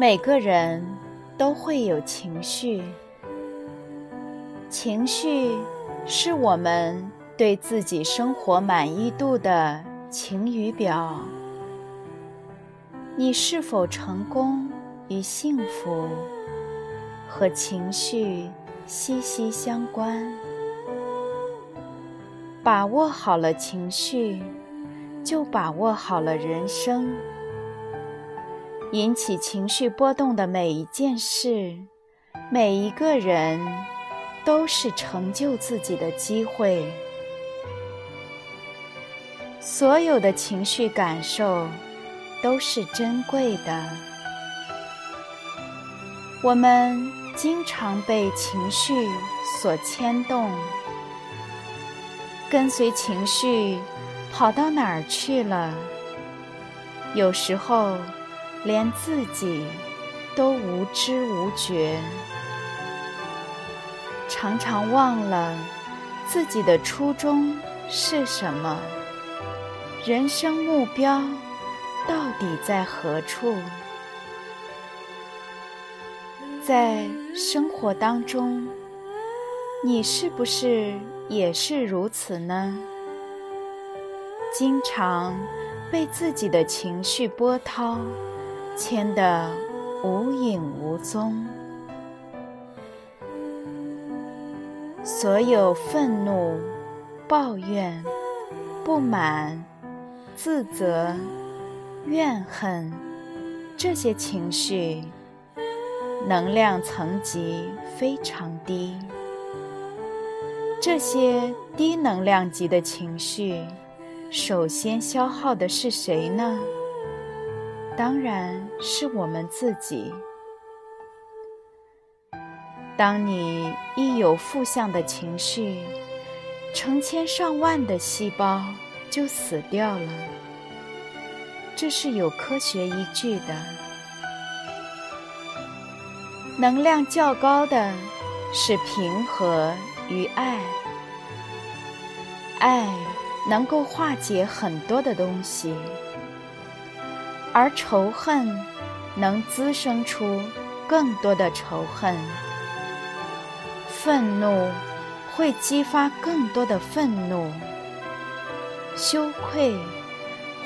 每个人都会有情绪，情绪是我们对自己生活满意度的晴雨表。你是否成功与幸福，和情绪息息相关。把握好了情绪，就把握好了人生。引起情绪波动的每一件事，每一个人，都是成就自己的机会。所有的情绪感受都是珍贵的。我们经常被情绪所牵动，跟随情绪跑到哪儿去了？有时候。连自己都无知无觉，常常忘了自己的初衷是什么，人生目标到底在何处？在生活当中，你是不是也是如此呢？经常被自己的情绪波涛。牵得无影无踪，所有愤怒、抱怨、不满、自责、怨恨这些情绪，能量层级非常低。这些低能量级的情绪，首先消耗的是谁呢？当然是我们自己。当你一有负向的情绪，成千上万的细胞就死掉了，这是有科学依据的。能量较高的是平和与爱，爱能够化解很多的东西。而仇恨能滋生出更多的仇恨，愤怒会激发更多的愤怒，羞愧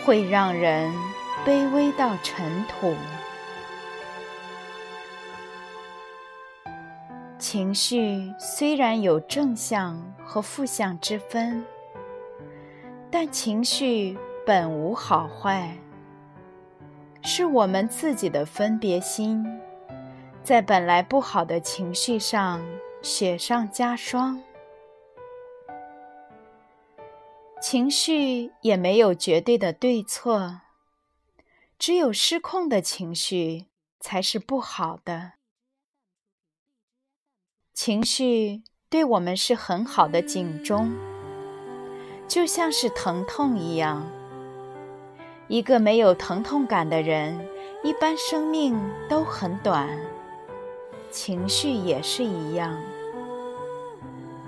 会让人卑微到尘土。情绪虽然有正向和负向之分，但情绪本无好坏。是我们自己的分别心，在本来不好的情绪上雪上加霜。情绪也没有绝对的对错，只有失控的情绪才是不好的。情绪对我们是很好的警钟，就像是疼痛一样。一个没有疼痛感的人，一般生命都很短，情绪也是一样。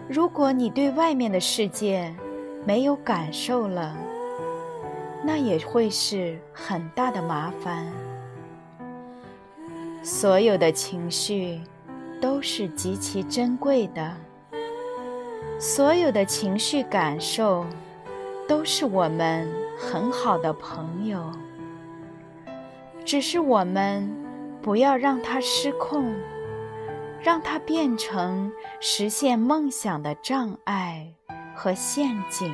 如果你对外面的世界没有感受了，那也会是很大的麻烦。所有的情绪都是极其珍贵的，所有的情绪感受都是我们。很好的朋友，只是我们不要让它失控，让它变成实现梦想的障碍和陷阱。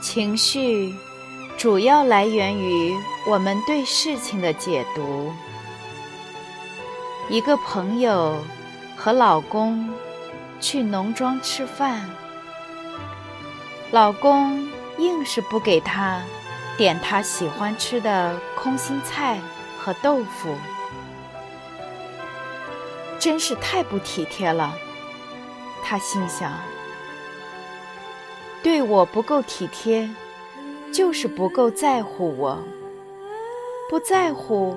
情绪主要来源于我们对事情的解读。一个朋友和老公去农庄吃饭，老公硬是不给她点他喜欢吃的空心菜和豆腐，真是太不体贴了。他心想：对我不够体贴，就是不够在乎我；不在乎，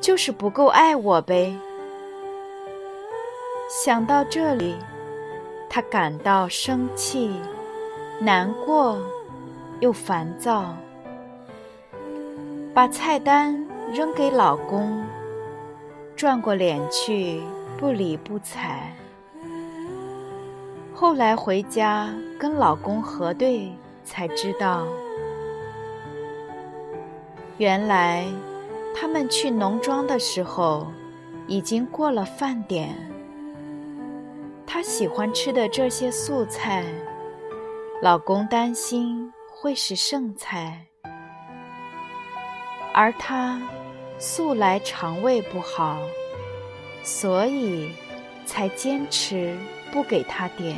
就是不够爱我呗。想到这里，他感到生气、难过又烦躁，把菜单扔给老公，转过脸去不理不睬。后来回家跟老公核对，才知道，原来他们去农庄的时候已经过了饭点。他喜欢吃的这些素菜，老公担心会是剩菜，而他素来肠胃不好，所以才坚持不给他点。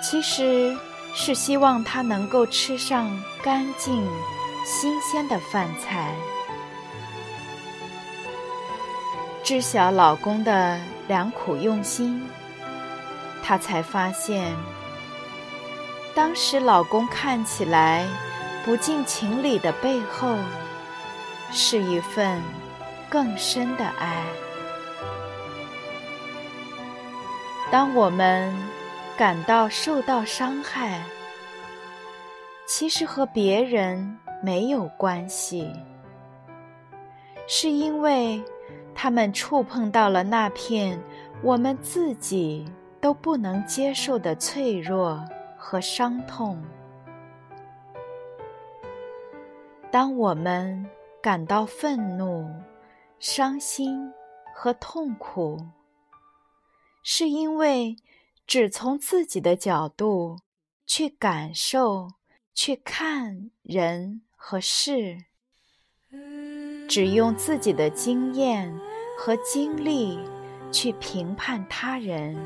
其实是希望他能够吃上干净、新鲜的饭菜。知晓老公的。良苦用心，她才发现，当时老公看起来不近情理的背后，是一份更深的爱。当我们感到受到伤害，其实和别人没有关系，是因为。他们触碰到了那片我们自己都不能接受的脆弱和伤痛。当我们感到愤怒、伤心和痛苦，是因为只从自己的角度去感受、去看人和事。只用自己的经验和经历去评判他人，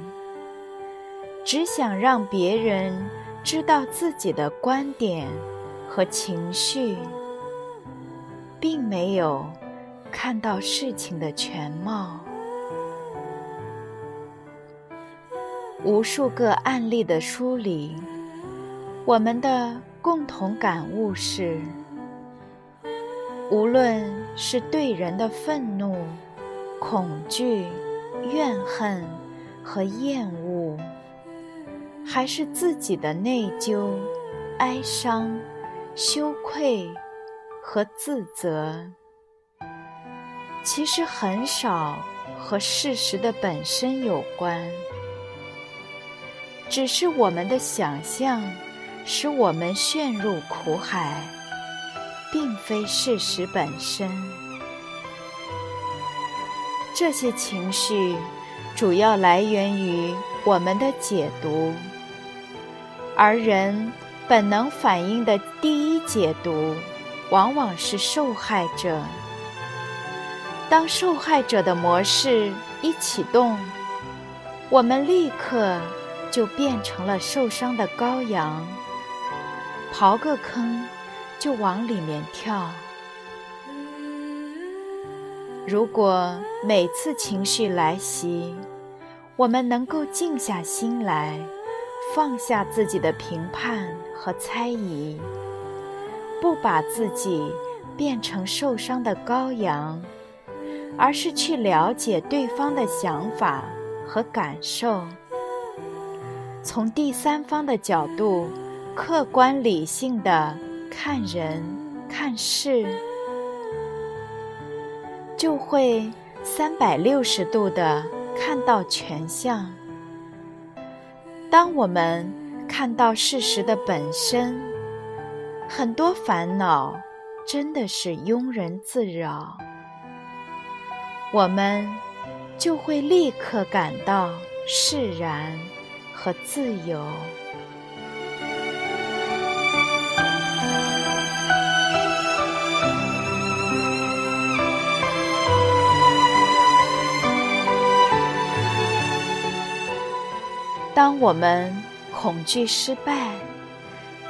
只想让别人知道自己的观点和情绪，并没有看到事情的全貌。无数个案例的梳理，我们的共同感悟是。无论是对人的愤怒、恐惧、怨恨和厌恶，还是自己的内疚、哀伤、羞愧和自责，其实很少和事实的本身有关，只是我们的想象使我们陷入苦海。并非事实本身，这些情绪主要来源于我们的解读，而人本能反应的第一解读，往往是受害者。当受害者的模式一启动，我们立刻就变成了受伤的羔羊，刨个坑。就往里面跳。如果每次情绪来袭，我们能够静下心来，放下自己的评判和猜疑，不把自己变成受伤的羔羊，而是去了解对方的想法和感受，从第三方的角度，客观理性的。看人看事，就会三百六十度的看到全相。当我们看到事实的本身，很多烦恼真的是庸人自扰，我们就会立刻感到释然和自由。当我们恐惧失败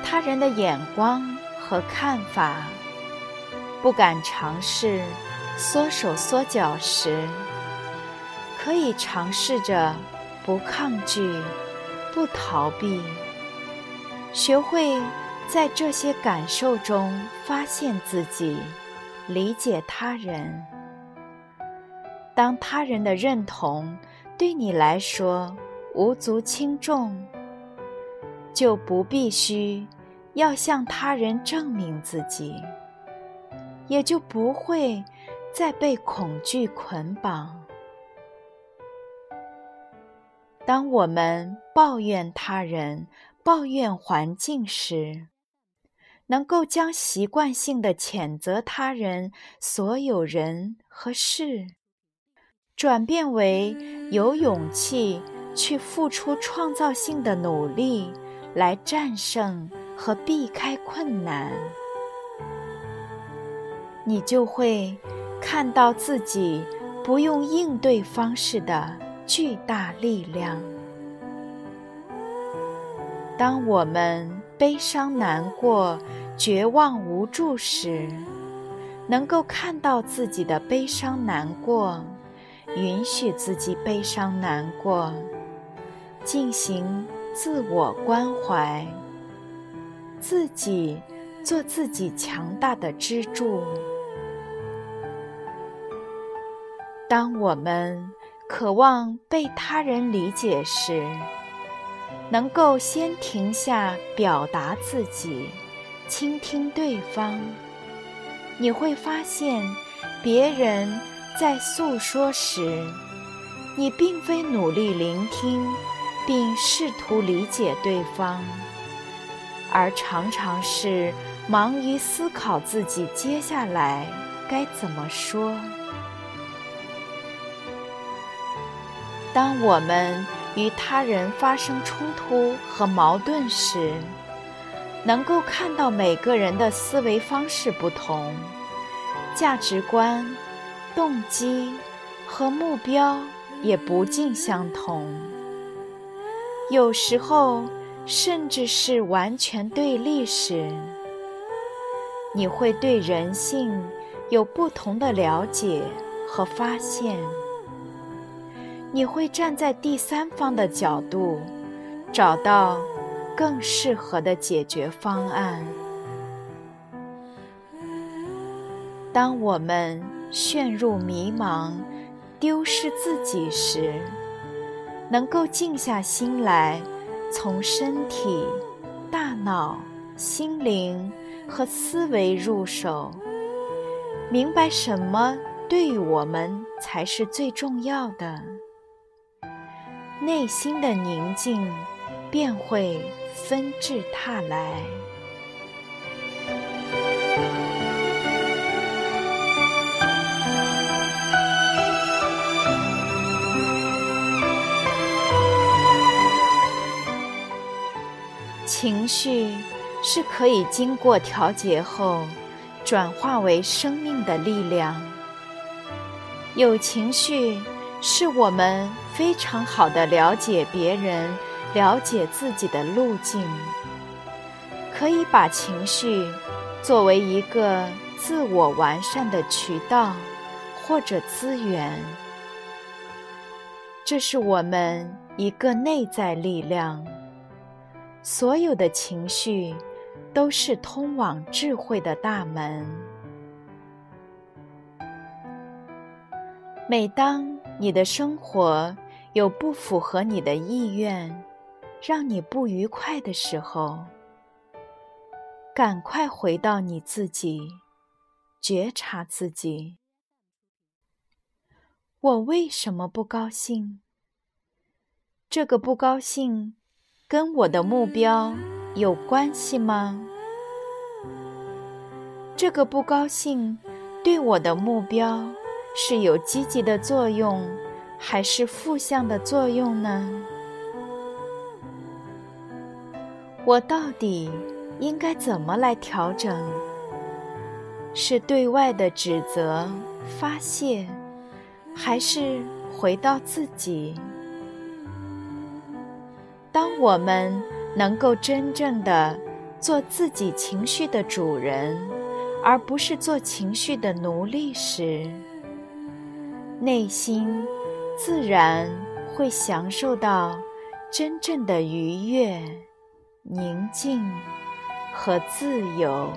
他人的眼光和看法不敢尝试缩手缩脚时可以尝试着不抗拒不逃避，学会在这些感受中发现自己，理解他人。当他人的认同对你来说无足轻重，就不必须要向他人证明自己。也就不会再被恐惧捆绑。当我们抱怨他人、抱怨环境时，能够将习惯性的谴责他人、所有人和事，转变为有勇气去付出创造性的努力，来战胜和避开困难。你就会看到自己不用应对方式的巨大力量。当我们悲伤、难过、绝望、无助时，能够看到自己的悲伤、难过，允许自己悲伤、难过，进行自我关怀，自己做自己强大的支柱。当我们渴望被他人理解时，能够先停下表达自己，倾听对方，你会发现，别人在诉说时，你并非努力聆听并试图理解对方，而常常是忙于思考自己接下来该怎么说。当我们与他人发生冲突和矛盾时，能够看到每个人的思维方式不同，价值观、动机和目标也不尽相同，有时候甚至是完全对立时，你会对人性有不同的了解和发现。你会站在第三方的角度，找到更适合的解决方案。当我们陷入迷茫、丢失自己时，能够静下心来，从身体、大脑、心灵和思维入手，明白什么对于我们才是最重要的。内心的宁静便会纷至沓来。情绪是可以经过调节后转化为生命的力量。有情绪。是我们非常好的了解别人、了解自己的路径，可以把情绪作为一个自我完善的渠道或者资源。这是我们一个内在力量。所有的情绪都是通往智慧的大门。每当你的生活有不符合你的意愿，让你不愉快的时候，赶快回到你自己，觉察自己。我为什么不高兴？这个不高兴跟我的目标有关系吗？这个不高兴对我的目标？是有积极的作用，还是负向的作用呢？我到底应该怎么来调整？是对外的指责、发泄，还是回到自己？当我们能够真正的做自己情绪的主人，而不是做情绪的奴隶时，内心自然会享受到真正的愉悦、宁静和自由。